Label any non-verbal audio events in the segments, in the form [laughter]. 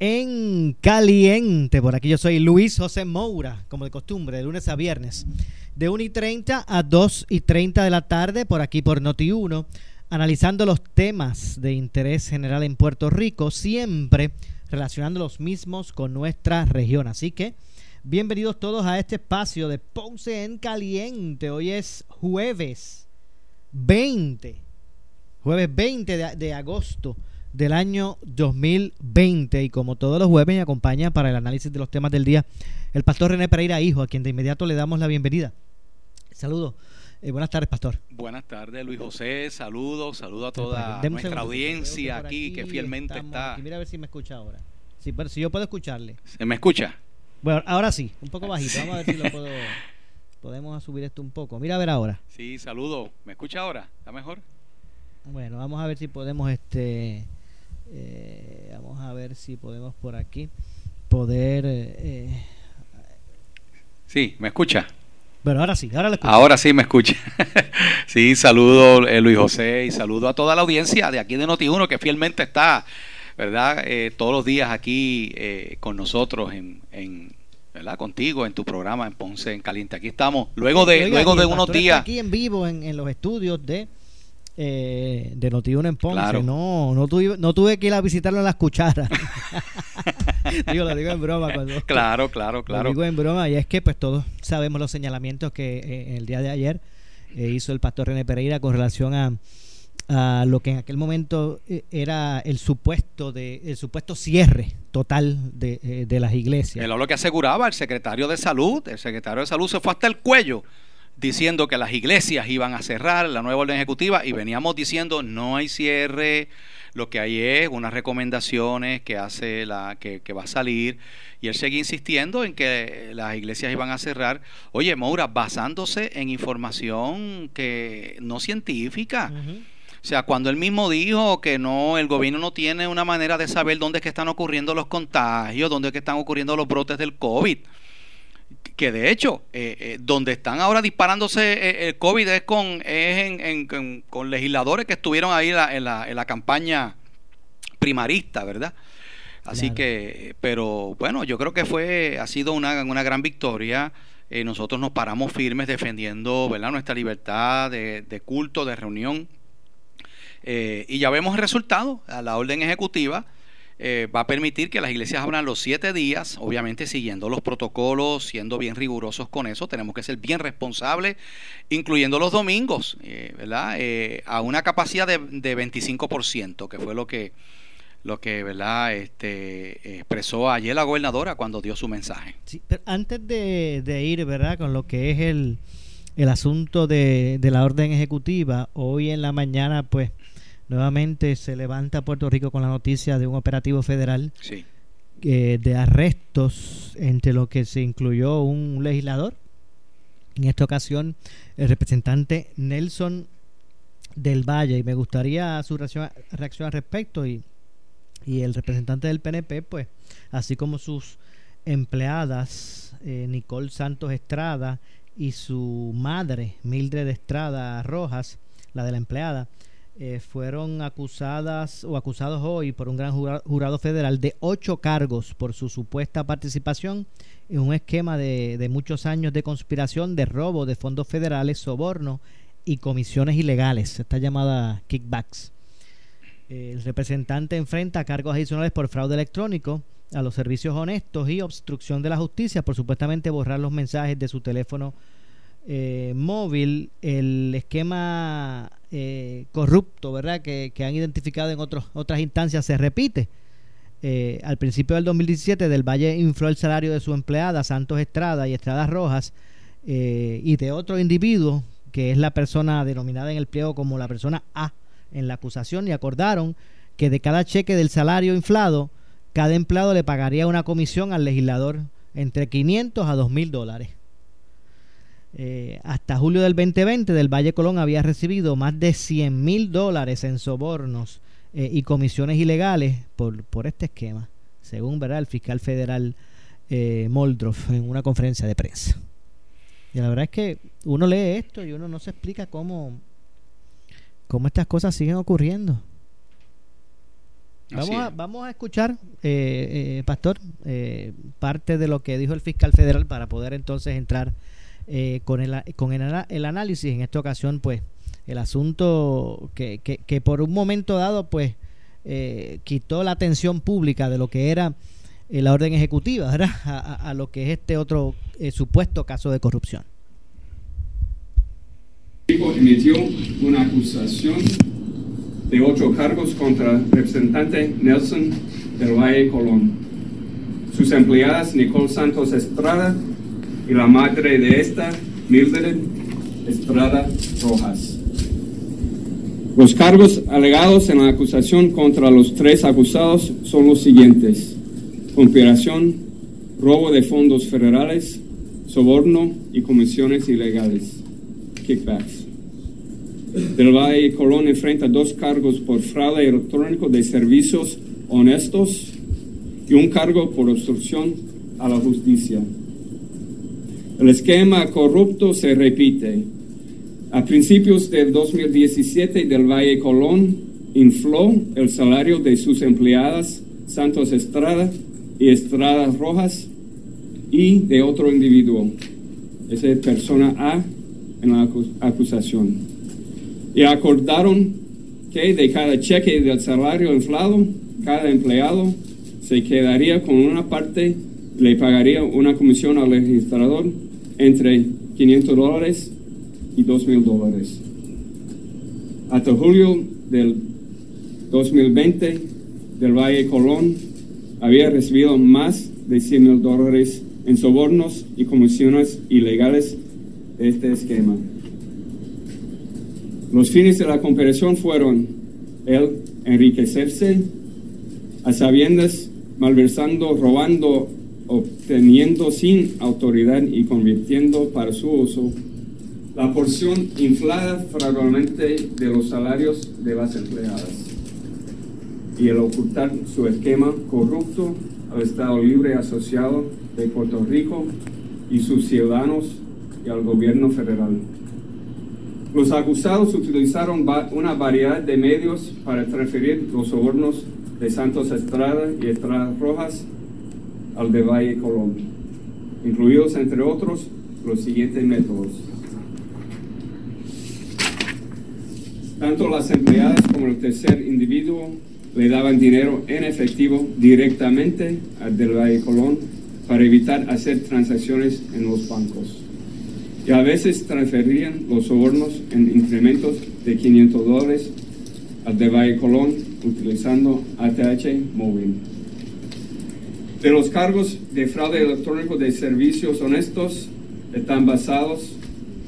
en Caliente. Por aquí yo soy Luis José Moura, como de costumbre, de lunes a viernes, de 1 y 30 a 2 y 30 de la tarde, por aquí por Noti1, analizando los temas de interés general en Puerto Rico, siempre relacionando los mismos con nuestra región. Así que, bienvenidos todos a este espacio de Ponce en Caliente. Hoy es jueves 20, jueves 20 de, de agosto del año 2020 y como todos los jueves me acompaña para el análisis de los temas del día el pastor René Pereira Hijo, a quien de inmediato le damos la bienvenida. Saludos. Eh, buenas tardes, pastor. Buenas tardes, Luis José. Saludos, saludos a toda nuestra audiencia aquí que fielmente está. Mira a ver si me escucha ahora. Pero si yo puedo escucharle. ¿Se me escucha? Bueno, ahora sí, un poco bajito. Vamos a ver si lo puedo. [laughs] Podemos subir esto un poco. Mira a ver ahora. Sí, saludo. ¿Me escucha ahora? ¿Está mejor? Bueno, vamos a ver si podemos este eh, vamos a ver si podemos por aquí poder... Eh, sí, ¿me escucha? Bueno, ahora sí, ahora Ahora sí me escucha. [laughs] sí, saludo eh, Luis José y saludo a toda la audiencia de aquí de Noti1 que fielmente está, ¿verdad? Eh, todos los días aquí eh, con nosotros en, en, ¿verdad? Contigo en tu programa en Ponce en Caliente. Aquí estamos, luego de, Oiga, luego de unos días. Aquí en vivo en, en los estudios de eh, de Noti1 en Ponce. Claro. No, no tuve, no tuve que ir a visitarlo a las cucharas. [laughs] [laughs] digo, lo digo en broma. Cuando, [laughs] Claro, claro, Lo claro. digo en broma y es que pues todos sabemos los señalamientos que eh, el día de ayer eh, hizo el pastor René Pereira con relación a, a lo que en aquel momento eh, era el supuesto de el supuesto cierre total de, de las iglesias. Era lo que aseguraba el secretario de salud. El secretario de salud se fue hasta el cuello diciendo que las iglesias iban a cerrar la nueva orden ejecutiva y veníamos diciendo no hay cierre, lo que hay es unas recomendaciones que hace la que, que va a salir y él seguía insistiendo en que las iglesias iban a cerrar. Oye, Moura, basándose en información que no científica. O sea, cuando él mismo dijo que no, el gobierno no tiene una manera de saber dónde es que están ocurriendo los contagios, dónde es que están ocurriendo los brotes del COVID. Que de hecho, eh, eh, donde están ahora disparándose eh, el COVID es con, es en- en- con, con legisladores que estuvieron ahí la- en, la, en la campaña primarista, ¿verdad? Así Claro. que, pero bueno, yo creo que fue, ha sido una, una gran victoria. Eh, nosotros nos paramos firmes defendiendo, ¿verdad? Nuestra libertad de, de culto, de reunión. Eh, y ya vemos el resultado. A La orden ejecutiva eh, va a permitir que las iglesias abran los siete días, obviamente siguiendo los protocolos, siendo bien rigurosos con eso. Tenemos que ser bien responsables, incluyendo los domingos, eh, ¿verdad? Eh, a una capacidad de, de 25%, que fue lo que, lo que ¿verdad? Este, expresó ayer la gobernadora cuando dio su mensaje. Sí, pero antes de, de ir, ¿verdad? Con lo que es el, el asunto de, de la orden ejecutiva, hoy en la mañana, pues, nuevamente se levanta Puerto Rico con la noticia de un operativo federal Sí. eh, de arrestos, entre lo que se incluyó un legislador, en esta ocasión el representante Nelson del Valle, y me gustaría su reacción, reacción al respecto, y, y el representante del PNP, pues, así como sus empleadas, eh, Nicole Santos Estrada y su madre, Mildred Estrada Rojas, la de la empleada, eh, fueron acusadas o acusados hoy por un gran jura- jurado federal de ocho cargos por su supuesta participación en un esquema de, de muchos años de conspiración, de robo de fondos federales, soborno y comisiones ilegales, esta llamada kickbacks. El representante enfrenta cargos adicionales por fraude electrónico a los servicios honestos y obstrucción de la justicia por supuestamente borrar los mensajes de su teléfono eh, móvil, el esquema eh, corrupto, ¿verdad? Que, han identificado en otros, otras instancias se repite. Eh, al principio del 2017, Del Valle infló el salario de su empleada, Santos Estrada y Estrada Rojas, y de otro individuo, que es la persona denominada en el pliego como la persona A en la acusación, y acordaron que de cada cheque del salario inflado, cada empleado le pagaría una comisión al legislador entre 500 a 2 mil dólares. Eh, hasta julio del 2020 del Valle Colón había recibido más de 100 mil dólares en sobornos eh, y comisiones ilegales por, por este esquema, según ¿verdad? el fiscal federal eh, Moldroff en una conferencia de prensa. Y la verdad es que uno lee esto y uno no se explica cómo, cómo estas cosas siguen ocurriendo. Vamos a, vamos a escuchar, eh, Pastor, parte de lo que dijo el fiscal federal para poder entonces entrar eh, con, el, con el, análisis. En esta ocasión, pues, el asunto que, que, por un momento dado, pues, eh, quitó la atención pública de lo que era eh, la orden ejecutiva, ¿verdad? [laughs] A, lo que es este otro supuesto caso de corrupción. emitió una acusación de ocho cargos contra el representante Nelson del Valle Colón. Sus empleadas Nicole Santos Estrada y la madre de esta, Mildred Estrada Rojas. Los cargos alegados en la acusación contra los tres acusados son los siguientes. Conspiración, robo de fondos federales, soborno y comisiones ilegales, kickbacks. Del Valle Colón enfrenta dos cargos por fraude electrónico de servicios honestos y un cargo por obstrucción a la justicia. El esquema corrupto se repite. A principios del 2017, Del Valle Colón infló el salario de sus empleadas Santos Estrada y Estrada Rojas y de otro individuo. Esa es persona A en la acusación. Y acordaron que de cada cheque del salario inflado, cada empleado se quedaría con una parte, le pagaría una comisión al registrador entre 500 dólares y 2 mil dólares. Hasta julio del 2020, del Valle Colón había recibido más de 100 mil dólares en sobornos y comisiones ilegales de este esquema. Los fines de la comparación fueron el enriquecerse a sabiendas, malversando, robando obteniendo sin autoridad y convirtiendo para su uso la porción inflada fraudulentamente de los salarios de las empleadas y el ocultar su esquema corrupto al Estado Libre Asociado de Puerto Rico y sus ciudadanos y al gobierno federal. Los acusados utilizaron una variedad de medios para transferir los sobornos de Santos Estrada y Estrada Rojas al de Valle Colón, incluidos entre otros los siguientes métodos. Tanto las empleadas como el tercer individuo le daban dinero en efectivo directamente al del Valle Colón para evitar hacer transacciones en los bancos. Y a veces transferían los sobornos en incrementos de 500 dólares al de Valle Colón utilizando ATH móvil. De los cargos de fraude electrónico de servicios honestos están basados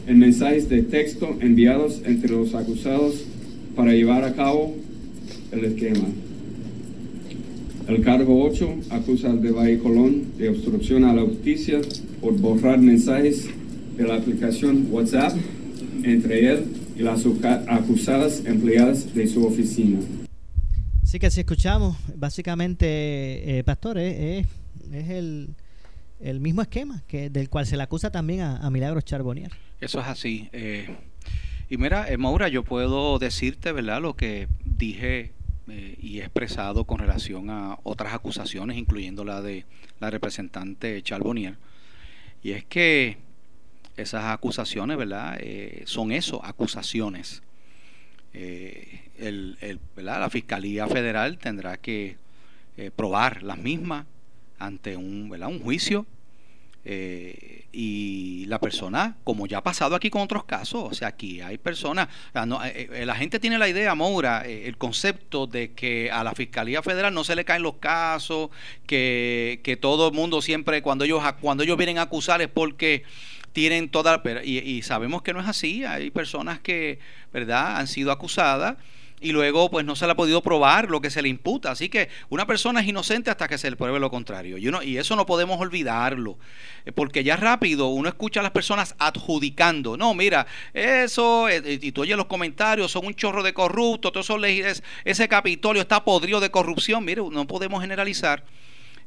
en mensajes de texto enviados entre los acusados para llevar a cabo el esquema. El cargo 8 acusa al de Valle Colón de obstrucción a la justicia por borrar mensajes de la aplicación WhatsApp entre él y las acusadas empleadas de su oficina. Así que si escuchamos, básicamente, eh, Pastor, es, el, mismo esquema que del cual se le acusa también a, Milagros Charbonnier. Eso es así. Eh, y mira, eh, Maura, yo puedo decirte, ¿verdad?, lo que dije eh, y he expresado con relación a otras acusaciones, incluyendo la de la representante Charbonnier. Y es que esas acusaciones, ¿verdad?, son eso, acusaciones. El, la Fiscalía Federal tendrá que eh, probar las mismas ante un, ¿verdad? un juicio eh, y la persona, como ya ha pasado aquí con otros casos, o sea, aquí hay personas, eh, eh, la gente tiene la idea, Moura, el concepto de que a la Fiscalía Federal no se le caen los casos, que, que todo el mundo siempre, cuando ellos, cuando ellos vienen a acusar es porque tienen toda, y, y sabemos que no es así, hay personas que, ¿verdad?, han sido acusadas y luego pues no se le ha podido probar lo que se le imputa. Así que una persona es inocente hasta que se le pruebe lo contrario. Y, uno, y eso no podemos olvidarlo, eh, porque ya rápido uno escucha a las personas adjudicando, no, mira, eso, eh, y tú oyes los comentarios, son un chorro de corruptos, todos esos ese Capitolio está podrido de corrupción, mire, no podemos generalizar.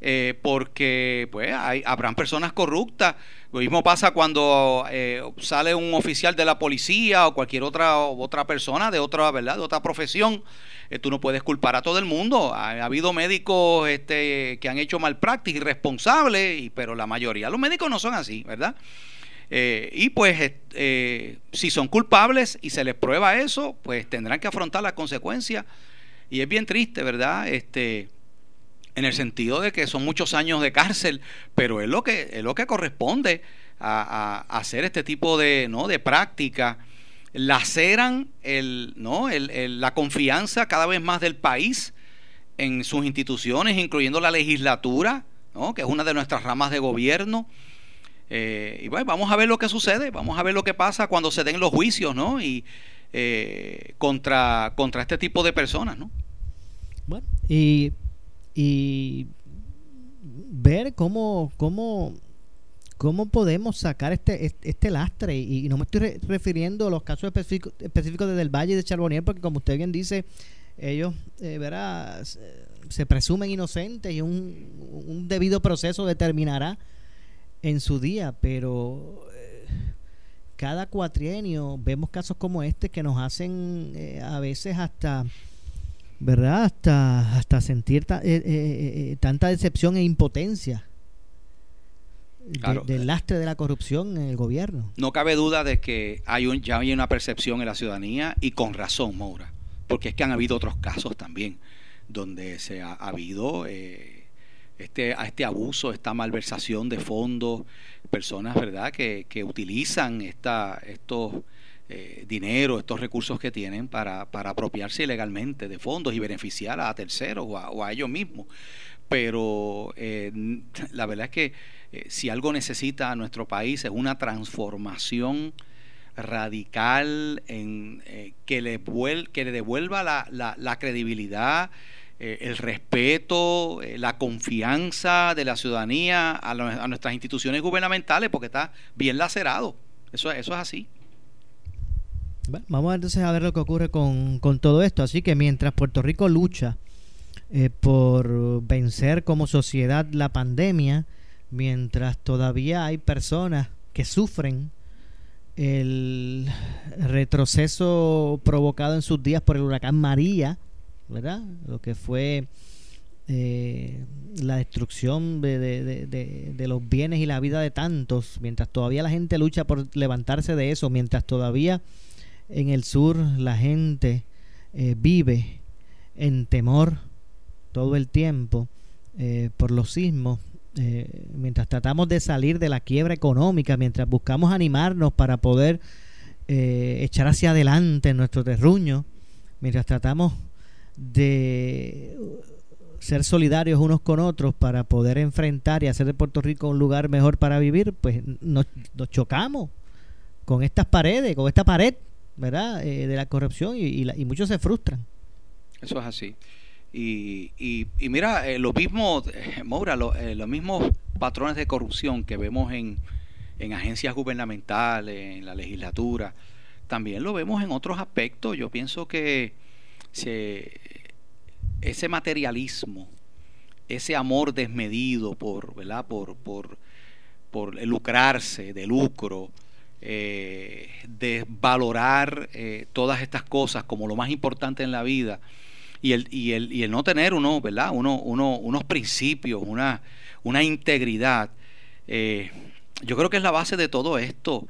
Eh, porque pues hay, habrán personas corruptas. Lo mismo pasa cuando eh, sale un oficial de la policía o cualquier otra otra persona de otra verdad de otra profesión. Eh, tú no puedes culpar a todo el mundo. Ha, habido médicos este, que han hecho mal práctica irresponsables, pero la mayoría los médicos no son así, ¿verdad? y pues si son culpables y se les prueba eso, pues tendrán que afrontar las consecuencias. Y es bien triste, ¿verdad? Este, en el sentido de que son muchos años de cárcel, pero es lo que, es lo que corresponde a, hacer este tipo de, ¿no? de práctica. Laceran el, ¿no? El, la confianza cada vez más del país en sus instituciones, incluyendo la legislatura, ¿no? que es una de nuestras ramas de gobierno. Eh, y bueno, vamos a ver lo que sucede, vamos a ver lo que pasa cuando se den los juicios, ¿no? Y eh, contra, contra este tipo de personas, ¿no? Bueno, y y ver cómo, cómo, cómo podemos sacar este, este, lastre. Y, no me estoy refiriendo a los casos específicos, específicos de Del Valle de Charbonnier, porque como usted bien dice, ellos eh, se presumen inocentes y un, un, debido proceso determinará en su día, pero eh, cada cuatrienio vemos casos como este que nos hacen eh, a veces hasta ¿verdad? Hasta, hasta sentir eh, eh, eh, tanta decepción e impotencia del lastre de la corrupción en el gobierno. No cabe duda de que hay un, ya hay una percepción en la ciudadanía y con razón, Moura, porque es que han habido otros casos también donde se ha, habido este, este abuso, esta malversación de fondos, personas, ¿verdad?, que, que utilizan esta, estos eh, dinero, estos recursos que tienen para, para, apropiarse ilegalmente de fondos y beneficiar a terceros o a, ellos mismos. Pero eh, la verdad es que eh, si algo necesita nuestro país es una transformación radical en que, le que le devuelva la, la, credibilidad, el respeto, la confianza de la ciudadanía a, a, nuestras instituciones gubernamentales, porque está bien lacerado. Eso, eso es así vamos entonces a ver lo que ocurre con, todo esto. Así que mientras Puerto Rico lucha eh, por vencer como sociedad la pandemia, mientras todavía hay personas que sufren el retroceso provocado en sus días por el huracán María, ¿verdad? Lo que fue eh, la destrucción de, de, los bienes y la vida de tantos, mientras todavía la gente lucha por levantarse de eso, mientras todavía en el sur la gente eh, vive en temor todo el tiempo eh, por los sismos. Eh, mientras tratamos de salir de la quiebra económica, mientras buscamos animarnos para poder echar hacia adelante nuestro terruño, mientras tratamos de ser solidarios unos con otros para poder enfrentar y hacer de Puerto Rico un lugar mejor para vivir, pues nos, nos chocamos con estas paredes, con esta pared ¿verdad? Eh, de la corrupción y, muchos se frustran. Eso es así. Y, y, mira, eh, lo mismo, eh, Moura, los mismos patrones de corrupción que vemos en, en agencias gubernamentales, en la legislatura, también lo vemos en otros aspectos. Yo pienso que ese materialismo, ese amor desmedido por, ¿verdad? Por, por, por lucrarse, de lucro, eh, de valorar eh, todas estas cosas como lo más importante en la vida y el, y el, y el no tener uno, ¿verdad? Uno, uno, unos principios, una, una integridad. Eh, yo creo que es la base de todo esto.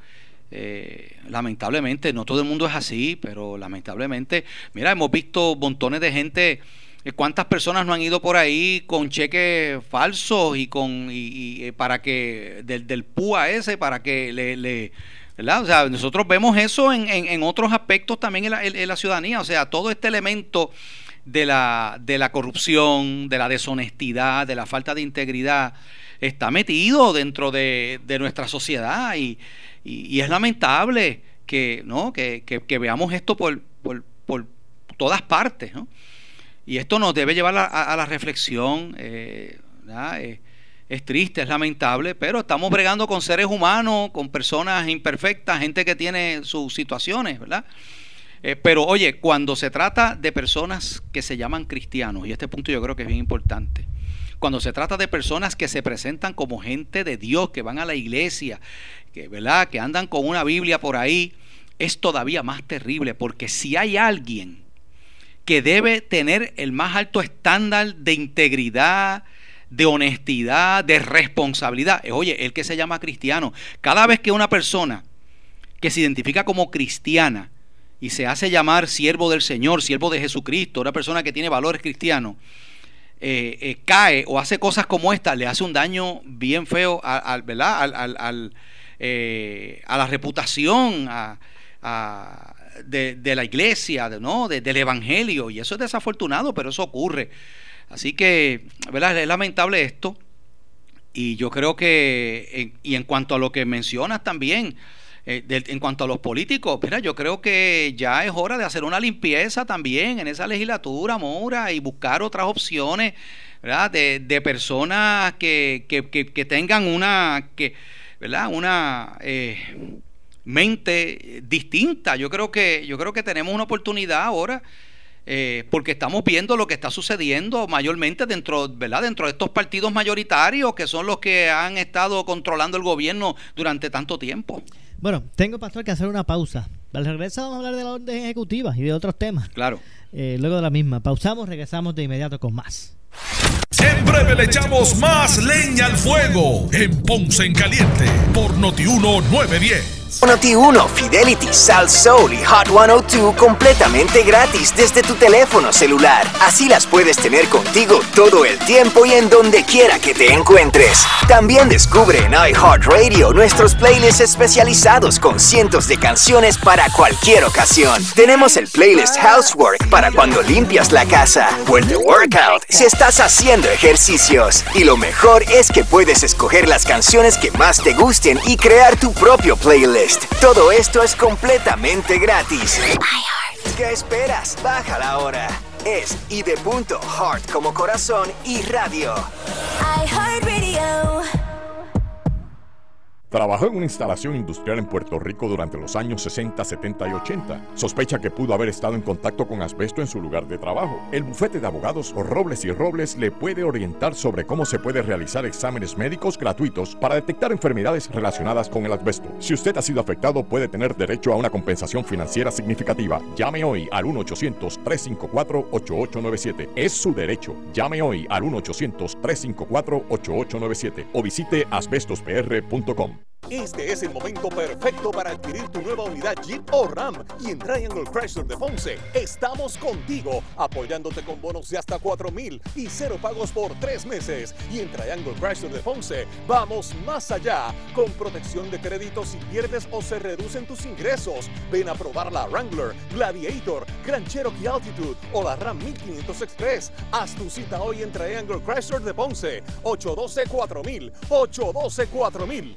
lamentablemente, no todo el mundo es así, pero lamentablemente, mira, hemos visto montones de gente Eh, ¿Cuántas personas no han ido por ahí con cheques falsos y con y, para que del, del PUA ese para que le, le ¿verdad? O sea, nosotros vemos eso en, en, otros aspectos también en la, la, ciudadanía, o sea, todo este elemento de la, de la corrupción, de la deshonestidad, de la falta de integridad, está metido dentro de, de nuestra sociedad y, y, es lamentable que, ¿no? que, que, veamos esto por, por, por, todas partes. ¿no? Y esto nos debe llevar a, a la reflexión. Eh, eh, es triste, es lamentable, pero estamos bregando con seres humanos, con personas imperfectas, gente que tiene sus situaciones, ¿verdad? Eh, pero oye, cuando se trata de personas que se llaman cristianos, y este punto yo creo que es bien importante, cuando se trata de personas que se presentan como gente de Dios, que van a la iglesia, que, ¿verdad? que andan con una Biblia por ahí, es todavía más terrible, porque si hay alguien que debe tener el más alto estándar de integridad, de honestidad, de responsabilidad, oye, el que se llama cristiano. Cada vez que una persona que se identifica como cristiana y se hace llamar siervo del Señor, siervo de Jesucristo, una persona que tiene valores cristianos, eh, eh, cae o hace cosas como esta, le hace un daño bien feo a, ¿verdad? Al, eh, a la reputación de, la iglesia, ¿no? del evangelio. Y eso es desafortunado, pero eso ocurre. Así que, ¿verdad? Es lamentable esto. Y yo creo que, y en cuanto a lo que mencionas también, en cuanto a los políticos, mira, yo creo que ya es hora de hacer una limpieza también en esa legislatura, Moura, y buscar otras opciones, ¿verdad? De, de personas que, que, que, tengan una, que, ¿verdad? Una eh, mente distinta. Yo creo que, yo creo que tenemos una oportunidad ahora. Eh, porque estamos viendo lo que está sucediendo mayormente dentro, ¿verdad? dentro de estos partidos mayoritarios que son los que han estado controlando el gobierno durante tanto tiempo. Bueno, tengo, pastor, que hacer una pausa. Al regresar vamos a hablar de la orden ejecutiva y de otros temas. Claro. Eh, luego de la misma. Pausamos, regresamos de inmediato con más. En breve le echamos más leña al fuego en Ponce en Caliente por Notiuno 910. Noti 1, Fidelity, Sal Soul y Hot 102 completamente gratis desde tu teléfono celular. Así las puedes tener contigo todo el tiempo y en donde quiera que te encuentres. También descubre en iHeartRadio nuestros playlists especializados con cientos de canciones para cualquier ocasión. Tenemos el playlist Housework para cuando limpias la casa o el Workout si estás haciendo ejercicios. Y lo mejor es que puedes escoger las canciones que más te gusten y crear tu propio playlist. Todo esto es completamente gratis. ¿Qué esperas? Bájala ahora. Es y heart como corazón y radio. iHeartRadio. Trabajó en una instalación industrial en Puerto Rico durante los años 60, 70 y 80. Sospecha que pudo haber estado en contacto con asbesto en su lugar de trabajo. El bufete de abogados Robles y Robles le puede orientar sobre cómo se puede realizar exámenes médicos gratuitos para detectar enfermedades relacionadas con el asbesto. Si usted ha sido afectado, puede tener derecho a una compensación financiera significativa. Llame hoy al 1-800-354-8897. Es su derecho. Llame hoy al 1-800-354-8897 o visite asbestospr.com. Este es el momento perfecto para adquirir tu nueva unidad Jeep o Ram. Y en Triangle Chrysler de Ponce estamos contigo, apoyándote con bonos de hasta 4 mil y cero pagos por tres meses. Y en Triangle Chrysler de Ponce vamos más allá, con protección de crédito si pierdes o se reducen tus ingresos. Ven a probar la Wrangler, Gladiator, Grand Cherokee Altitude o la Ram 1500 Express. Haz tu cita hoy en Triangle Chrysler de Ponce, 812 4000, 812 4000.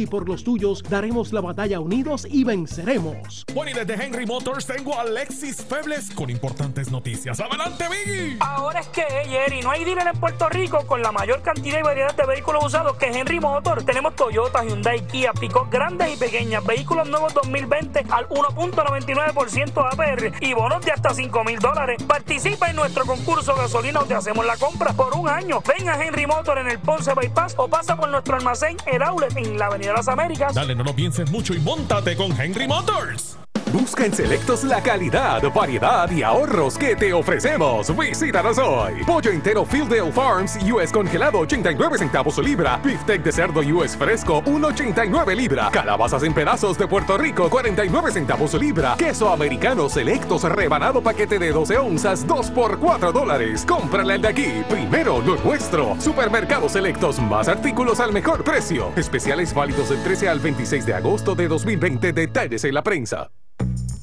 y por los tuyos, daremos la batalla unidos y venceremos. Bueno, y desde Henry Motors tengo a Alexis Febles con importantes noticias. ¡Adelante, Biggie! Ahora es que, Jerry, no hay dealer en Puerto Rico con la mayor cantidad y variedad de vehículos usados que Henry Motors. Tenemos Toyota, Hyundai, Kia, Pico, grandes y pequeñas, vehículos nuevos 2020 al 1.99% APR y bonos de hasta 5 mil dólares. Participa en nuestro concurso gasolina donde hacemos la compra por un año. Ven a Henry Motors en el Ponce Bypass o pasa por nuestro almacén El Outlet en la Avenida Las Américas. Dale, no lo pienses mucho y montate con Henry Motors. Busca en Selectos la calidad, variedad y ahorros que te ofrecemos. Visítanos hoy. Pollo entero Fieldale Farms US congelado 89 centavos libra. Beefsteak de cerdo US fresco 1.89 libra. Calabazas en pedazos de Puerto Rico 49 centavos libra. Queso americano Selectos rebanado paquete de 12 onzas 2 por 4 dólares. Cómprale el de aquí. Primero lo nuestro. Supermercados Selectos más artículos al mejor precio. Especiales válidos del 13 al 26 de agosto de 2020. Detalles en la prensa.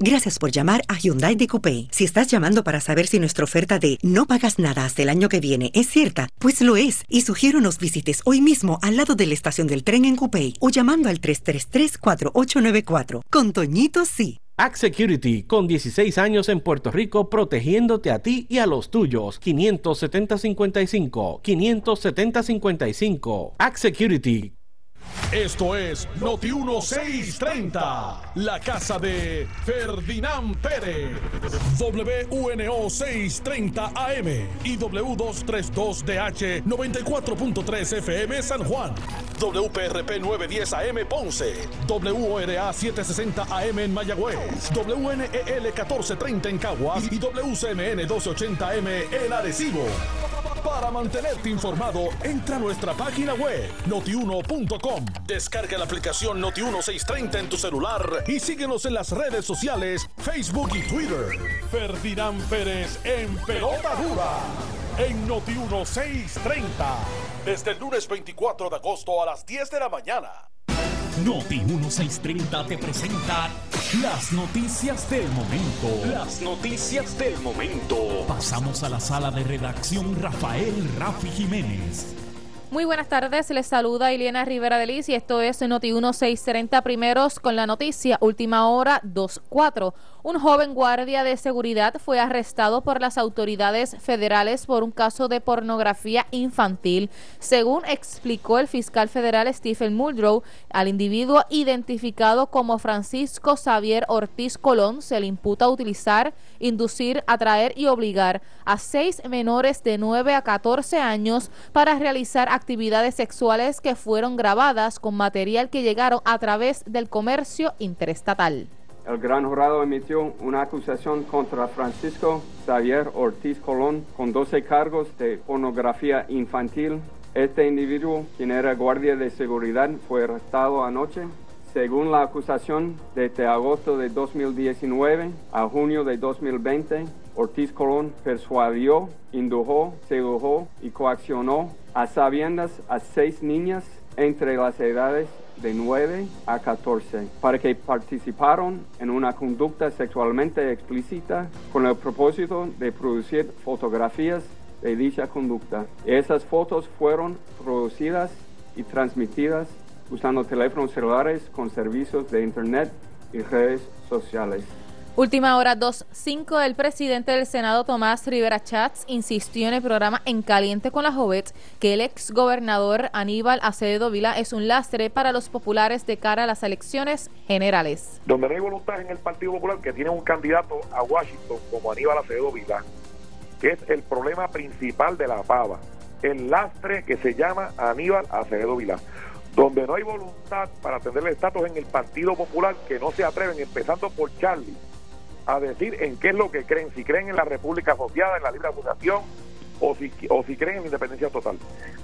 Gracias por llamar a Hyundai de Coupé. Si estás llamando para saber si nuestra oferta de no pagas nada hasta el año que viene es cierta, pues lo es. Y sugiero nos visites hoy mismo al lado de la estación del tren en Coupé o llamando al 333-4894. Con Toñito sí. Act Security, con 16 años en Puerto Rico, protegiéndote a ti y a los tuyos. 570-55. 570-55. Act Security. Esto es Noti 1630, la casa de Ferdinand Pérez. WUNO 630 AM y W232DH 94.3 FM San Juan. WPRP 910 AM Ponce. WORA 760 AM en Mayagüez. WNEL 1430 en Caguas y WCMN 1280 M en Arecibo. Para mantenerte informado, entra a nuestra página web notiuno.com. Descarga la aplicación Noti1630 en tu celular y síguenos en las redes sociales, Facebook y Twitter. Ferdinand Pérez en Pelota Dura en Noti1630. Desde el lunes 24 de agosto a las 10 de la mañana. Noti 1630 te presenta las noticias del momento. Las noticias del momento. Pasamos a la sala de redacción Rafael Rafi Jiménez. Muy buenas tardes, les saluda Iliana Rivera de Liz y esto es Noti 1630 primeros con la noticia Última Hora 24. Un joven guardia de seguridad fue arrestado por las autoridades federales por un caso de pornografía infantil. Según explicó el fiscal federal Stephen Muldrow, al individuo identificado como Francisco Xavier Ortiz Colón se le imputa utilizar, inducir, atraer y obligar a seis menores de 9 a 14 años para realizar actividades sexuales que fueron grabadas con material que llegaron a través del comercio interestatal. El gran jurado emitió una acusación contra Francisco Xavier Ortiz Colón con 12 cargos de pornografía infantil. Este individuo, quien era guardia de seguridad, fue arrestado anoche. Según la acusación, desde agosto de 2019 a junio de 2020, Ortiz Colón persuadió, indujo, sedujo y coaccionó a sabiendas a seis niñas entre las edades de 9 a 14 para que participaron en una conducta sexualmente explícita con el propósito de producir fotografías de dicha conducta. Esas fotos fueron producidas y transmitidas usando teléfonos celulares con servicios de Internet y redes sociales. Última hora 2.5. El presidente del Senado, Tomás Rivera Chats, insistió en el programa En Caliente con la Jovet que el ex gobernador Aníbal Acevedo Vila es un lastre para los populares de cara a las elecciones generales. Donde no hay voluntad en el Partido Popular que tiene un candidato a Washington como Aníbal Acevedo Vila, que es el problema principal de la pava, el lastre que se llama Aníbal Acevedo Vila donde no hay voluntad para tener el estatus en el Partido Popular, que no se atreven, empezando por Charlie, a decir en qué es lo que creen, si creen en la República Asociada, en la libre asociación, o si, o si creen en la independencia total.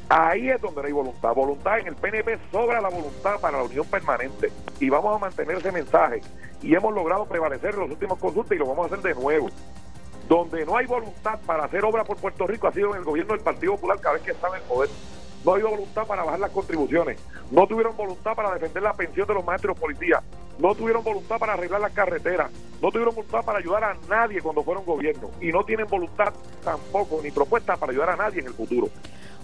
Ahí es donde no hay voluntad. Voluntad en el PNP sobra la voluntad para la unión permanente. Y vamos a mantener ese mensaje. Y hemos logrado prevalecer en los últimos consultas y lo vamos a hacer de nuevo. Donde no hay voluntad para hacer obra por Puerto Rico ha sido en el gobierno del Partido Popular cada vez que estaba en el poder no ha habido voluntad para bajar las contribuciones, no tuvieron voluntad para defender la pensión de los maestros policías, no tuvieron voluntad para arreglar las carreteras, no tuvieron voluntad para ayudar a nadie cuando fueron gobierno y no tienen voluntad tampoco ni propuesta para ayudar a nadie en el futuro.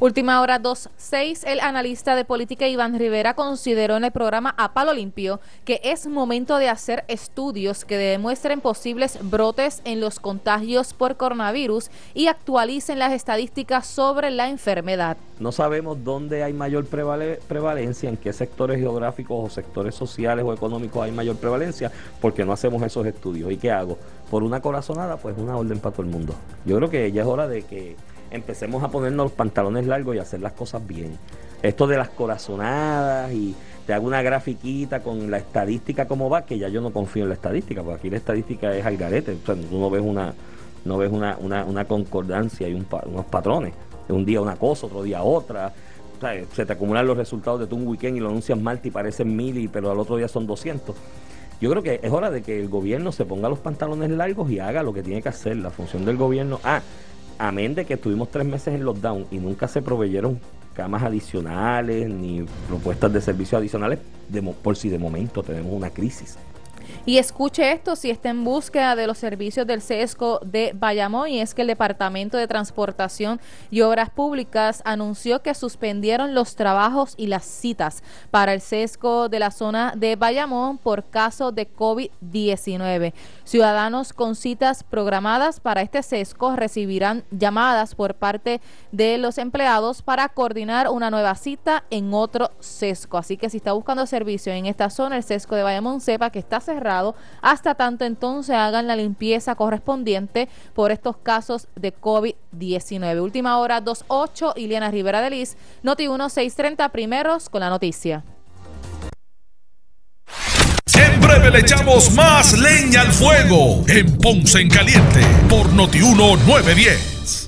Última hora 2.6. El analista de política Iván Rivera consideró en el programa A Palo Limpio que es momento de hacer estudios que demuestren posibles brotes en los contagios por coronavirus y actualicen las estadísticas sobre la enfermedad. No sabemos dónde hay mayor prevalencia, en qué sectores geográficos o sectores sociales o económicos hay mayor prevalencia, porque no hacemos esos estudios. ¿Y qué hago? Por una corazonada, pues una orden para todo el mundo. Yo creo que ya es hora de que empecemos a ponernos los pantalones largos y hacer las cosas bien. Esto de las corazonadas y te hago una grafiquita con la estadística como va, que ya yo no confío en la estadística, porque aquí la estadística es al garete, o sea, no ves una, no ves una, una, concordancia y unos patrones. Un día una cosa, otro día otra. Se te acumulan los resultados de tu un weekend y lo anuncias mal y parecen mil, pero al otro día son 200. Yo creo que es hora de que el gobierno se ponga los pantalones largos y haga lo que tiene que hacer. La función del gobierno. Ah, amén de que estuvimos tres meses en lockdown y nunca se proveyeron camas adicionales ni propuestas de servicios adicionales por si de momento tenemos una crisis. Y escuche esto si está en búsqueda de los servicios del CESCO de Bayamón y es que el Departamento de Transportación y Obras Públicas anunció que suspendieron los trabajos y las citas para el CESCO de la zona de Bayamón por caso de COVID-19. Ciudadanos con citas programadas para este CESCO recibirán llamadas por parte de los empleados para coordinar una nueva cita en otro CESCO. Así que si está buscando servicio en esta zona, el CESCO de Bayamón, sepa que está cerrado hasta tanto entonces hagan la limpieza correspondiente por estos casos de COVID-19. Última hora 2.8, Iliana Rivera de Liz, Noti 1630 primeros con la noticia. Breve le echamos más leña al fuego en Ponce en Caliente por Noti 1910.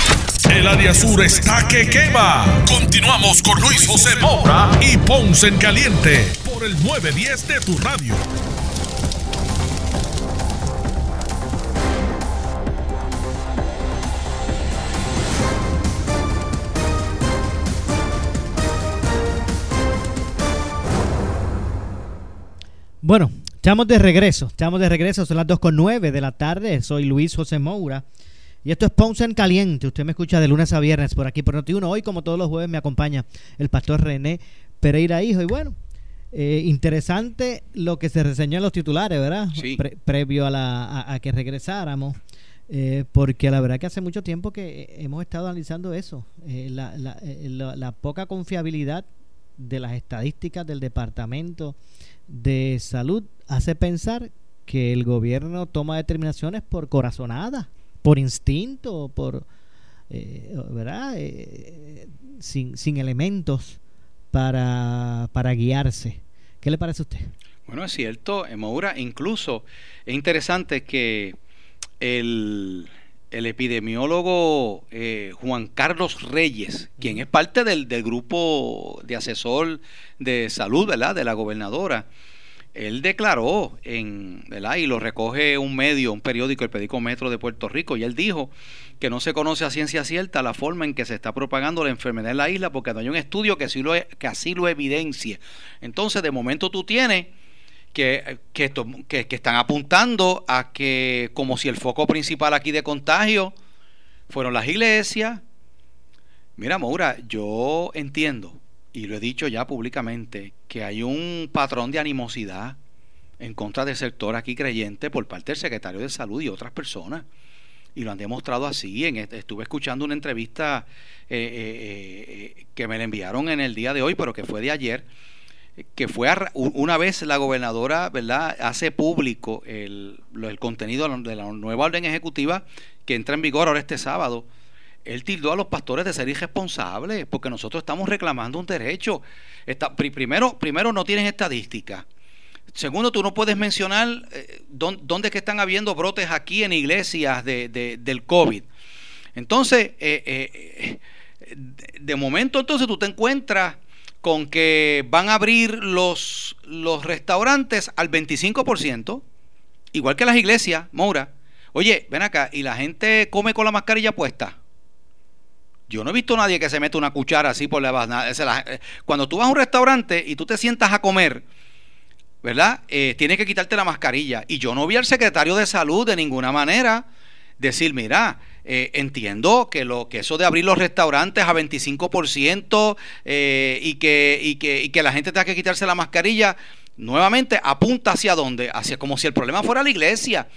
El área sur está que quema. Continuamos con Luis José Moura y Ponce en Caliente por el 910 de tu radio. Bueno, estamos de regreso, estamos de regreso, son las 2.9 de la tarde, soy Luis José Moura y esto es Ponce en Caliente. Usted me escucha de lunes a viernes por aquí por Noti1. Hoy, como todos los jueves, me acompaña el pastor René Pereira Hijo. Y bueno, Eh, interesante lo que se reseñó en los titulares, ¿verdad? Sí. Pre- previo a, la, a, a que regresáramos. eh, porque la verdad que hace mucho tiempo que hemos estado analizando eso, eh, la, la- eh, la- la poca confiabilidad de las estadísticas del Departamento de Salud hace pensar que el gobierno toma determinaciones por corazonada, por instinto, por, eh, ¿verdad? Eh, sin, sin elementos para, para guiarse. ¿Qué le parece a usted? Bueno, es cierto, eh, Moura, incluso es interesante que el, el epidemiólogo eh, Juan Carlos Reyes, quien es parte del, del grupo de asesor de salud, ¿verdad?, de la gobernadora, él declaró en, ¿verdad? Y lo recoge un medio, un periódico, el periódico Metro de Puerto Rico, y él dijo que no se conoce a ciencia cierta la forma en que se está propagando la enfermedad en la isla porque no hay un estudio que así lo, que así lo evidencie. Entonces, de momento tú tienes que, que, esto- que- que están apuntando a que como si el foco principal aquí de contagio fueron las iglesias. Mira, Maura, yo entiendo, y lo he dicho ya públicamente, que hay un patrón de animosidad en contra del sector aquí creyente por parte del secretario de salud y otras personas. Y lo han demostrado así. En, estuve escuchando una entrevista eh, eh, eh, que me la enviaron en el día de hoy, pero que fue de ayer, que fue a una vez la gobernadora, ¿verdad?, hace público el, el contenido de la nueva orden ejecutiva que entra en vigor ahora este sábado. Él tildó a los pastores de ser irresponsables porque nosotros estamos reclamando un derecho. Primero, primero no tienes estadística. Segundo, tú no puedes mencionar eh, dón- dónde es que están habiendo brotes aquí en iglesias de, de- del COVID. Entonces, eh, eh, de- de momento entonces tú te encuentras con que van a abrir los, los restaurantes al 25%, igual que las iglesias, Moura. Oye, ven acá, ¿y la gente come con la mascarilla puesta? Yo no he visto a nadie que se mete una cuchara así por la la- eh, Cuando tú vas a un restaurante y tú te sientas a comer, ¿verdad? Eh, tienes que quitarte la mascarilla. Y yo no vi al secretario de salud de ninguna manera decir, mira, eh, entiendo que lo que eso de abrir los restaurantes a 25% eh, y, que, y, que, y que la gente tenga que quitarse la mascarilla, nuevamente apunta hacia dónde, hacia como si el problema fuera la iglesia.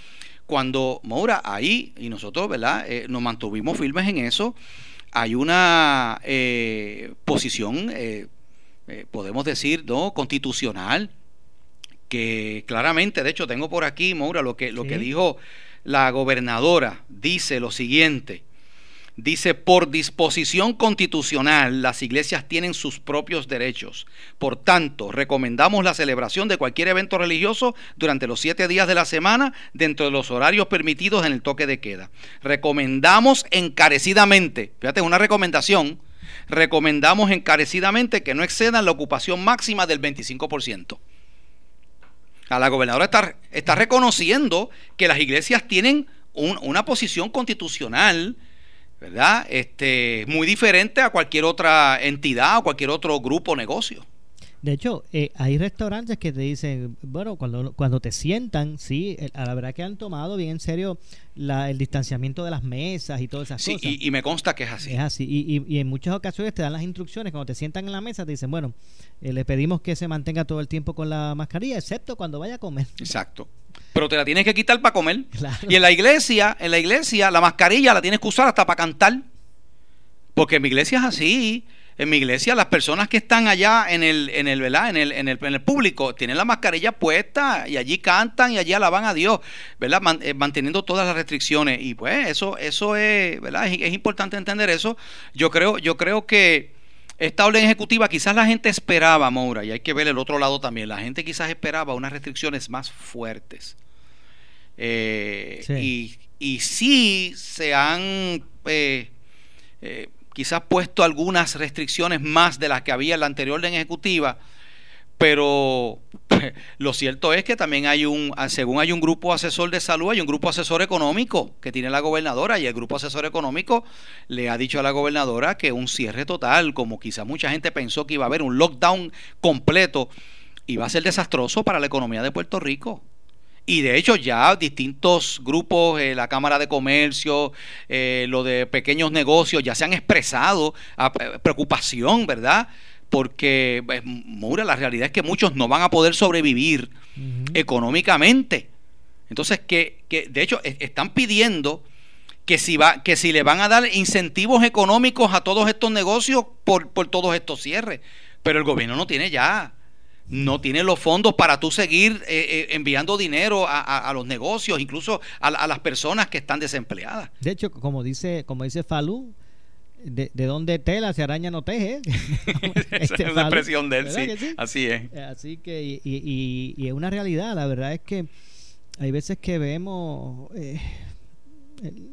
Cuando Moura ahí, y nosotros, ¿verdad? Nos mantuvimos firmes en eso, hay una eh, posición, eh, eh, podemos decir, ¿no? Constitucional, que claramente, de hecho, tengo por aquí, Moura, lo que, lo que dijo la gobernadora, dice lo siguiente. Dice, por disposición constitucional, las iglesias tienen sus propios derechos. Por tanto, recomendamos la celebración de cualquier evento religioso durante los siete días de la semana dentro de los horarios permitidos en el toque de queda. Recomendamos encarecidamente, fíjate, una recomendación, recomendamos encarecidamente que no excedan la ocupación máxima del 25%. A la gobernadora está, está reconociendo que las iglesias tienen un- una posición constitucional, ¿verdad? Este, muy diferente a cualquier otra entidad o cualquier otro grupo o negocio. De hecho, eh, hay restaurantes que te dicen, bueno, cuando, cuando te sientan, sí, eh, a la verdad que han tomado bien en serio la- el distanciamiento de las mesas y todas esas Sí, cosas. y, y me consta que es así. Es así. Y, y- y en muchas ocasiones te dan las instrucciones. Cuando te sientan en la mesa, te dicen, bueno, eh, le pedimos que se mantenga todo el tiempo con la mascarilla, excepto cuando vaya a comer. Exacto. Pero te la tienes que quitar para comer. Y en la iglesia, en la iglesia, la mascarilla la tienes que usar hasta para cantar. Porque en mi iglesia es así. En mi iglesia, las personas que están allá en el, en el, ¿verdad? En el, en el, en el público tienen la mascarilla puesta y allí cantan y allí alaban a Dios, ¿verdad? Man- eh, manteniendo todas las restricciones. Y pues eso, eso es, ¿verdad? Es, es importante entender eso. Yo creo, yo creo que esta orden ejecutiva quizás la gente esperaba, Moura, y hay que ver el otro lado también. La gente quizás esperaba unas restricciones más fuertes. Eh, Sí. y, y sí se han eh, eh, quizás puesto algunas restricciones más de las que había en la anterior orden ejecutiva, pero [laughs] lo cierto es que también hay un, según hay un grupo asesor de salud, hay un grupo asesor económico que tiene la gobernadora y el grupo asesor económico le ha dicho a la gobernadora que un cierre total, como quizás mucha gente pensó que iba a haber un lockdown completo, iba a ser desastroso para la economía de Puerto Rico. Y de hecho ya distintos grupos, eh, la Cámara de Comercio, eh, lo de pequeños negocios, ya se han expresado a- preocupación, ¿verdad? porque, pues, Moura, la realidad es que muchos no van a poder sobrevivir económicamente. Entonces, que, que de hecho están pidiendo que si, va, que si le van a dar incentivos económicos a todos estos negocios por, por todos estos cierres. Pero el gobierno no tiene ya, no tiene los fondos para tú seguir eh, eh, enviando dinero a, a- a los negocios, incluso a, la- a las personas que están desempleadas. De hecho, como dice, como dice Falú, de, de donde tela se araña no teje. [laughs] Esa es una expresión de él, ¿verdad sí. Así es. Eh, Así que, y, y- y- y es una realidad, la verdad es que hay veces que vemos, eh, el-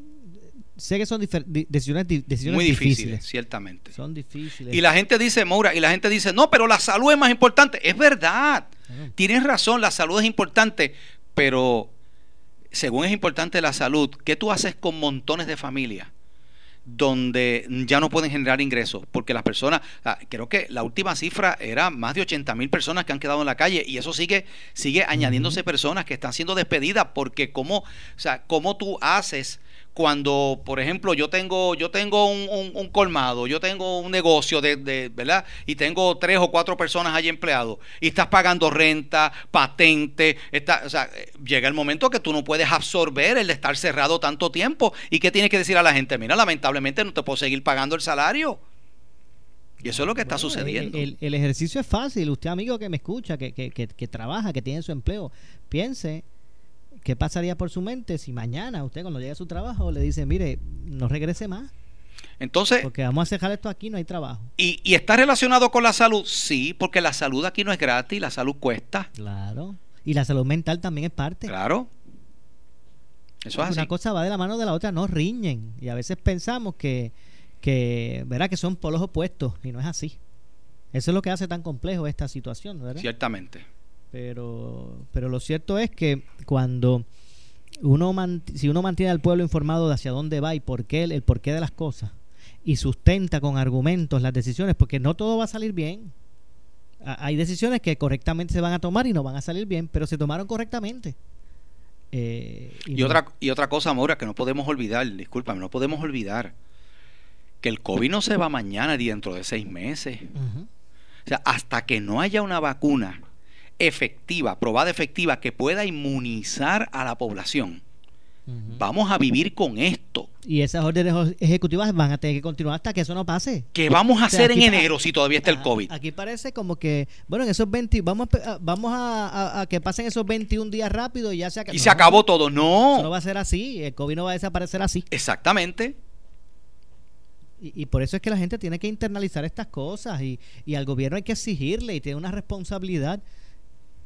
sé que son decisiones, Muy difíciles, difíciles, ciertamente. son difíciles. Y la gente dice, Moura, y la gente dice, no, pero la salud es más importante. Es verdad. Tienes razón, la salud es importante, pero según es importante la salud, ¿qué tú haces con montones de familias? donde ya no pueden generar ingresos, porque las personas, creo que la última cifra era más de 80 mil personas que han quedado en la calle y eso sigue, sigue añadiéndose personas que están siendo despedidas, porque cómo, o sea, cómo tú haces cuando, por ejemplo, yo tengo, yo tengo un, un- un colmado, yo tengo un negocio de, de- ¿verdad? Y tengo tres o cuatro personas allí empleados, y estás pagando renta, patente, está, o sea, eh, llega el momento que tú no puedes absorber el de estar cerrado tanto tiempo. ¿Y qué tienes que decir a la gente? Mira, lamentablemente no te puedo seguir pagando el salario. Y eso es lo que está Bueno, sucediendo. El, el ejercicio es fácil. Usted, amigo que me escucha, que, que, que, que trabaja, que tiene su empleo, piense qué pasaría por su mente si mañana usted cuando llegue a su trabajo le dice, mire, no regrese más. Entonces, Porque vamos a dejar esto aquí, no hay trabajo. ¿y, y está relacionado con la salud? Sí, porque la salud aquí no es gratis, la salud cuesta. Claro. Y la salud mental también es parte. Claro. Eso es así. Una cosa va de la mano de la otra, no riñen. Y a veces pensamos que, que, ¿verdad? que son polos opuestos y no es así. Eso es lo que hace tan complejo esta situación, ¿verdad? Ciertamente. Pero, pero lo cierto es que cuando uno si uno mantiene al pueblo informado de hacia dónde va y por qué el, el porqué de las cosas y sustenta con argumentos las decisiones, porque no todo va a salir bien. A- Hay decisiones que correctamente se van a tomar y no van a salir bien, pero se tomaron correctamente. Eh, Y, no- otra, y otra cosa, Maura, que no podemos olvidar, discúlpame, no podemos olvidar que el COVID no se va mañana ni dentro de seis meses. O sea, hasta que no haya una vacuna efectiva, probada efectiva, que pueda inmunizar a la población, vamos a vivir con esto. Y esas órdenes ejecutivas van a tener que continuar hasta que eso no pase. ¿Qué vamos a O sea, hacer en enero si todavía está el COVID? Aquí parece como que, bueno, en esos 20, vamos, a pe- a, vamos a, a- a que pasen esos 21 días rápido y ya se acabó. Y se acabó todo. No. Eso no va a ser así. El COVID no va a desaparecer así. Exactamente. Y, y por eso es que la gente tiene que internalizar estas cosas y, y al gobierno hay que exigirle y tiene una responsabilidad.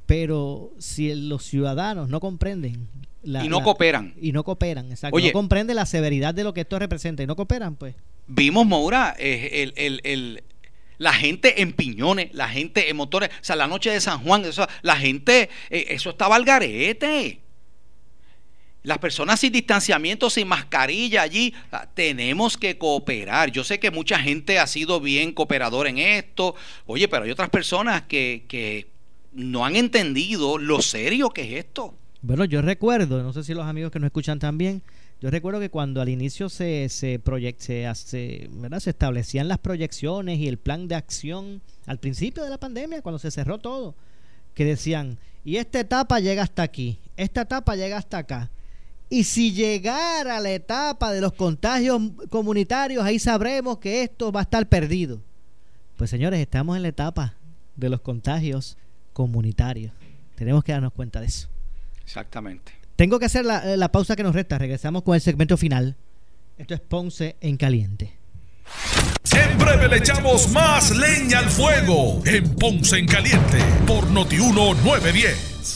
Pero si los ciudadanos no comprenden. la- Y no la- cooperan. Y no cooperan, exacto. Oye. no comprenden la severidad de lo que esto representa y no cooperan, pues. Vimos, Maura, eh, el, el- el- la gente en piñones, la gente en motores, o sea, la noche de San Juan, eso, la gente, eh, eso estaba al garete. Las personas sin distanciamiento, sin mascarilla allí, ah, tenemos que cooperar. Yo sé que mucha gente ha sido bien cooperadora en esto, oye, pero hay otras personas que, que no han entendido lo serio que es esto. Bueno, yo recuerdo, no sé si los amigos que nos escuchan también, yo recuerdo que cuando al inicio se se, proyec- se, hace- ¿verdad? se establecían las proyecciones y el plan de acción al principio de la pandemia, cuando se cerró todo, que decían, y esta etapa llega hasta aquí, esta etapa llega hasta acá. Y si llegara la etapa de los contagios comunitarios, ahí sabremos que esto va a estar perdido. Pues señores, estamos en la etapa de los contagios comunitarios. Tenemos que darnos cuenta de eso. Exactamente. Tengo que hacer la, la pausa que nos resta. Regresamos con el segmento final. Esto es Ponce en Caliente. En breve le echamos más leña al fuego en Ponce en Caliente por Notiuno 910.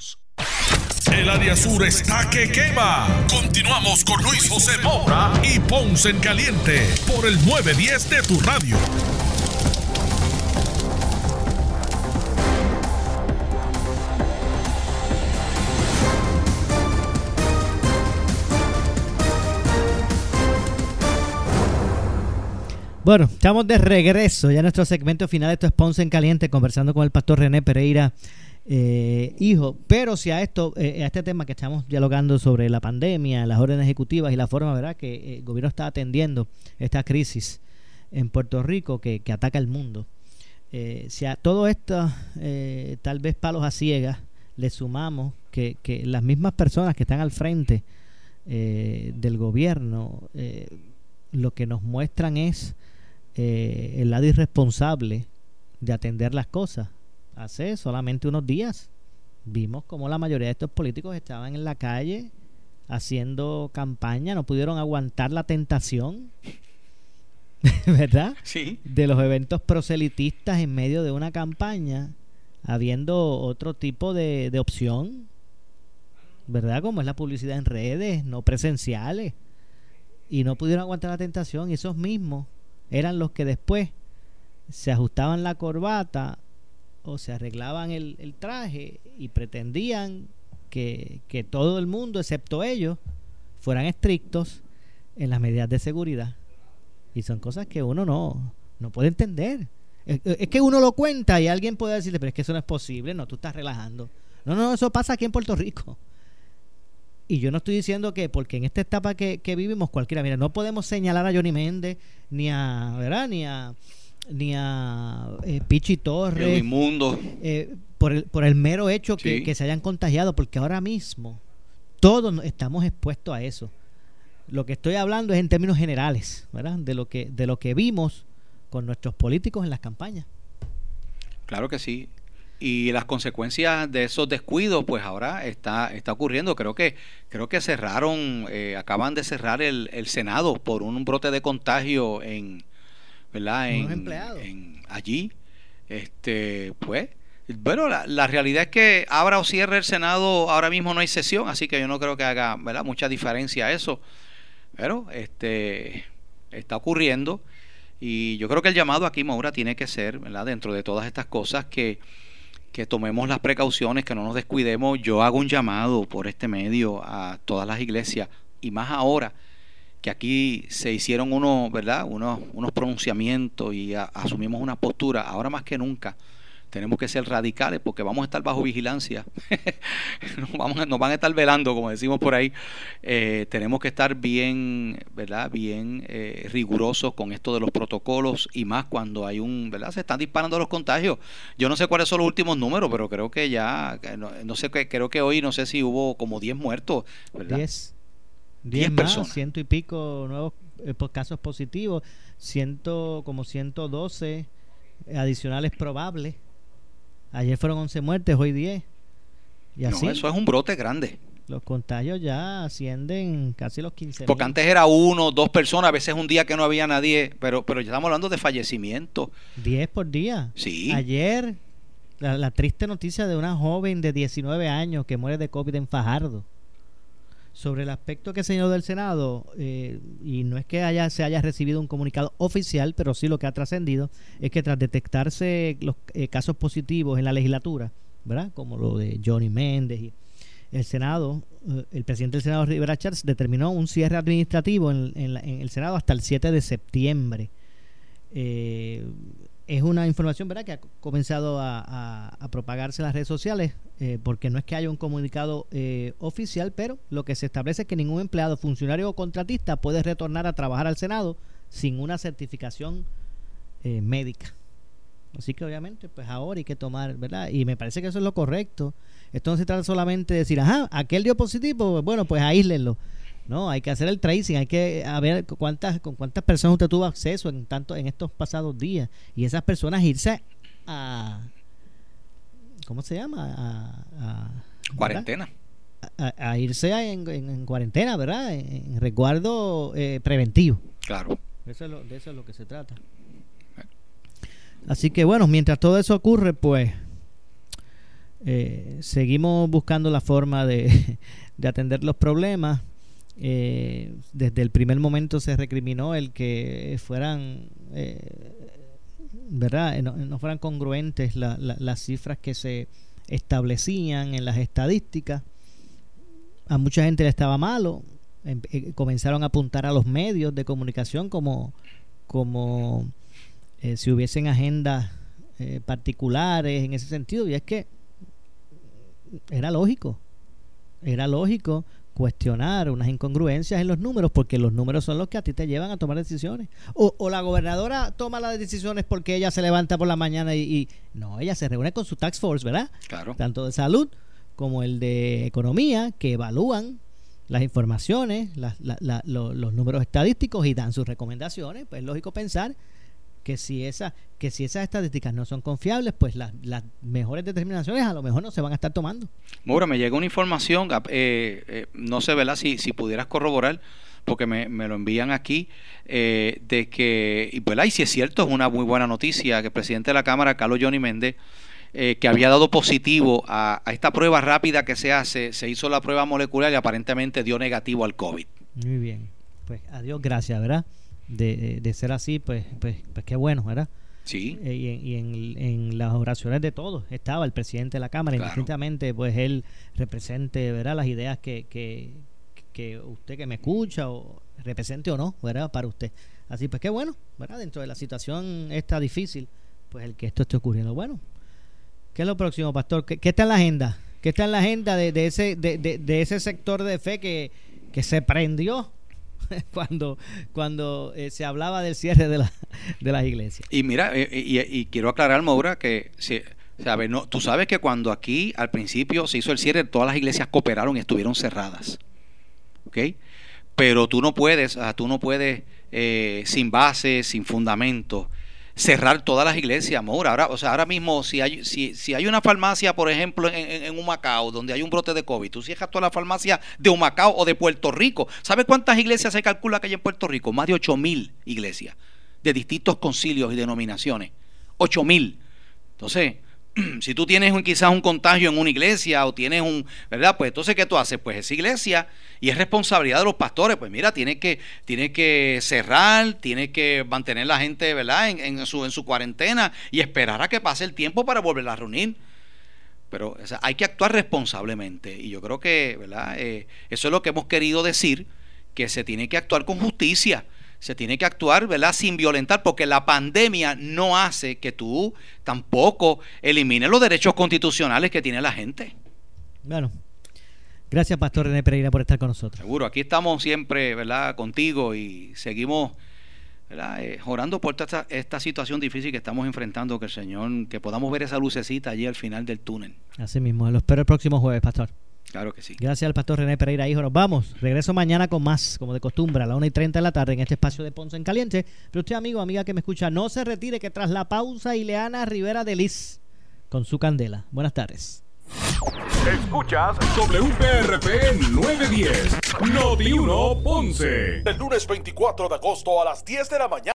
El área sur está que quema. Continuamos con Luis José Moura y Ponce en Caliente por el 910 de tu radio. Bueno, estamos de regreso ya en nuestro segmento final. Esto es Ponce en Caliente, conversando con el pastor René Pereira, eh, hijo. Pero si a esto, eh, a este tema que estamos dialogando sobre la pandemia, las órdenes ejecutivas y la forma, ¿verdad?, que eh, el gobierno está atendiendo esta crisis en Puerto Rico que, ataca el mundo. Eh, si a todo esto, eh, tal vez palos a ciegas, le sumamos que, que las mismas personas que están al frente del gobierno, lo que nos muestran es el lado irresponsable de atender las cosas. Hace solamente unos días vimos como la mayoría de estos políticos estaban en la calle haciendo campaña, no pudieron aguantar la tentación, [laughs] ¿verdad? Sí. De los eventos proselitistas en medio de una campaña, habiendo otro tipo de, de opción, ¿verdad? Como es la publicidad en redes, no presenciales. Y no pudieron aguantar la tentación. Y esos mismos eran los que después se ajustaban la corbata o se arreglaban el, el traje y pretendían que, que todo el mundo, excepto ellos, fueran estrictos en las medidas de seguridad. Y son cosas que uno no, no puede entender. Es, que uno lo cuenta y alguien puede decirle, pero es que eso no es posible, no, tú estás relajando. No, no, eso pasa aquí en Puerto Rico. Y yo no estoy diciendo que, porque en esta etapa que, que vivimos cualquiera, mira, no podemos señalar a Johnny Méndez, ni a, ¿verdad? Ni a, ni a eh, Pichi Torres. Eh, por, el, por el mero hecho que, Sí. que se hayan contagiado, porque ahora mismo todos estamos expuestos a eso. Lo que estoy hablando es en términos generales, ¿verdad? De lo que, de lo que vimos con nuestros políticos en las campañas. Claro que sí. Y las consecuencias de esos descuidos, pues ahora está, está ocurriendo. Creo que, creo que cerraron, eh, acaban de cerrar el, el Senado por un brote de contagio en, ¿verdad? En, empleados. en- allí. Este, pues, bueno, la, la realidad es que abra o cierre el Senado, ahora mismo no hay sesión, así que yo no creo que haga, ¿verdad? Mucha diferencia eso. Pero, este, está ocurriendo. Y yo creo que el llamado aquí, Maura, tiene que ser, ¿verdad? Dentro de todas estas cosas que, que tomemos las precauciones, que no nos descuidemos. Yo hago un llamado por este medio a todas las iglesias y más ahora que aquí se hicieron unos, ¿verdad? Unos, unos pronunciamientos y asumimos una postura. Ahora más que nunca tenemos que ser radicales porque vamos a estar bajo vigilancia. [laughs] nos, van a estar velando, como decimos por ahí. Eh, tenemos que estar bien, ¿verdad? Bien eh, rigurosos con esto de los protocolos y más cuando hay un, ¿verdad? Se están disparando los contagios. Yo no sé cuáles son los últimos números, pero creo que ya, no, no sé, creo que hoy no sé si hubo como 10 muertos, ¿verdad? 10 Diez 10 más, personas. ciento y pico nuevos eh, casos positivos, ciento, como 112 adicionales probables. Ayer fueron 11 muertes, hoy 10. Y No, eso es un brote grande. los contagios ya ascienden casi los 15 Porque antes era uno, dos personas, a veces un día que no había nadie, pero, pero ya estamos hablando de fallecimientos. 10 por día. Sí. Ayer, la, la triste noticia de una joven de 19 años que muere de COVID en Fajardo. Sobre el aspecto que señaló del Senado, eh, y no es que haya, se haya recibido un comunicado oficial, pero sí lo que ha trascendido es que tras detectarse los eh, casos positivos en la legislatura, ¿verdad? Como lo de Johnny Méndez y el Senado, eh, el presidente del Senado, Rivera Chávez, determinó un cierre administrativo en, en el Senado hasta el 7 de septiembre. Es una información ¿verdad? que ha comenzado a propagarse en las redes sociales, eh, porque no es que haya un comunicado eh, oficial, pero lo que se establece es que ningún empleado, funcionario o contratista puede retornar a trabajar al Senado sin una certificación eh, médica. Así que obviamente, pues ahora hay que tomar, ¿verdad? Y me parece que eso es lo correcto. Esto no se trata solamente de decir, ajá, aquel dio positivo, bueno, pues aíslenlo. No, hay que hacer el tracing, hay que a ver cuántas, con cuántas personas usted tuvo acceso en tanto en estos pasados días. Y esas personas irse a ¿cómo se llama? A, a- Cuarentena. a, a irse en, en- en cuarentena, ¿verdad? En, en resguardo eh, preventivo. Claro. Eso es lo- de eso es lo que se trata. Así que bueno, mientras todo eso ocurre, pues eh, seguimos buscando la forma de, [laughs] de atender los problemas. Eh, desde el primer momento se recriminó el que fueran, eh, ¿verdad? Eh, No, no fueran congruentes la- la- las cifras que se establecían en las estadísticas. A mucha gente le estaba malo. Em- eh, comenzaron a apuntar a los medios de comunicación como, como si hubiesen agendas particulares en ese sentido. Y es que era lógico, era lógico cuestionar unas incongruencias en los números porque los números son los que a ti te llevan a tomar decisiones. O, o la gobernadora toma las decisiones porque ella se levanta por la mañana y, y- no, ella se reúne con su tax force, ¿verdad? Claro. Tanto de salud como el de economía que evalúan las informaciones, las- la- la- lo- los números estadísticos y dan sus recomendaciones. Pues es lógico pensar que si esa, que si esas estadísticas no son confiables, pues las, las mejores determinaciones a lo mejor no se van a estar tomando. Maura, me llegó una información, eh, eh, no sé, ¿verdad? Si, si pudieras corroborar, porque me, me lo envían aquí, eh, de que, y, ¿verdad? Y si es cierto, es una muy buena noticia que el presidente de la Cámara, Carlos Johnny Méndez, eh, que había dado positivo a, a esta prueba rápida que se hace, se hizo la prueba molecular y aparentemente dio negativo al COVID. Muy bien. Pues adiós, gracias, ¿verdad? De, ser así, pues, pues, pues qué bueno, ¿verdad? Sí. Eh, y en, y en- en las oraciones de todos estaba el presidente de la Cámara, Claro. indistintamente, pues él represente, ¿verdad? Las ideas que, que, que usted que me escucha o represente o no, ¿verdad? Para usted. Así pues qué bueno, ¿verdad? Dentro de la situación esta difícil, pues el que esto esté ocurriendo. Bueno, ¿qué es lo próximo, pastor? ¿Qué, qué está en la agenda? ¿Qué está en la agenda de, de ese, de, de- de ese sector de fe que, que se prendió [laughs] cuando, cuando eh, se hablaba del cierre de, la, de las iglesias? Y mira, eh, y, y quiero aclarar, Maura, que si, sabe, no, tú sabes que cuando aquí al principio se hizo el cierre, todas las iglesias cooperaron y estuvieron cerradas. ¿Ok? Pero tú no puedes, ah, tú no puedes eh, sin base, sin fundamento, cerrar todas las iglesias, Maura. Ahora, o sea, ahora mismo, si hay, si, si hay una farmacia, por ejemplo, en, en, en Humacao, donde hay un brote de COVID, tú cierras toda la farmacia de Humacao o de Puerto Rico. ¿Sabes cuántas iglesias se calcula que hay en Puerto Rico? Más de 8 mil iglesias de distintos concilios y denominaciones. 8 mil. Entonces, [clears throat] si tú tienes un, quizás un contagio en una iglesia o tienes un, ¿verdad? Pues entonces, ¿qué tú haces? Pues esa iglesia, y es responsabilidad de los pastores, pues mira, tiene que, tiene que cerrar, tiene que mantener la gente, ¿verdad? En, en su, en su cuarentena y esperar a que pase el tiempo para volverla a reunir. Pero hay que actuar responsablemente. Y yo creo que, ¿verdad? Eh, eso es lo que hemos querido decir, que se tiene que actuar con justicia. Se tiene que actuar, ¿verdad? Sin violentar, porque la pandemia no hace que tú tampoco elimines los derechos constitucionales que tiene la gente. Bueno, gracias Pastor René Pereira por estar con nosotros. Seguro, aquí estamos siempre, ¿verdad? Contigo y seguimos, ¿verdad? Eh, orando por esta, esta situación difícil que estamos enfrentando, que el Señor, que podamos ver esa lucecita allí al final del túnel. Así mismo, lo espero el próximo jueves, Pastor. Claro que sí. Gracias al Pastor René Pereira, hijo. Nos vamos. Regreso mañana con más, como de costumbre, a las 1 y 30 de la tarde en este espacio de Ponce en Caliente. Pero usted, amigo, amiga que me escucha, no se retire que tras la pausa, Ileana Rivera de Liz con su candela. Buenas tardes. Escuchas WPRP 910, Noti 1 Ponce. El lunes 24 de agosto a las 10 de la mañana.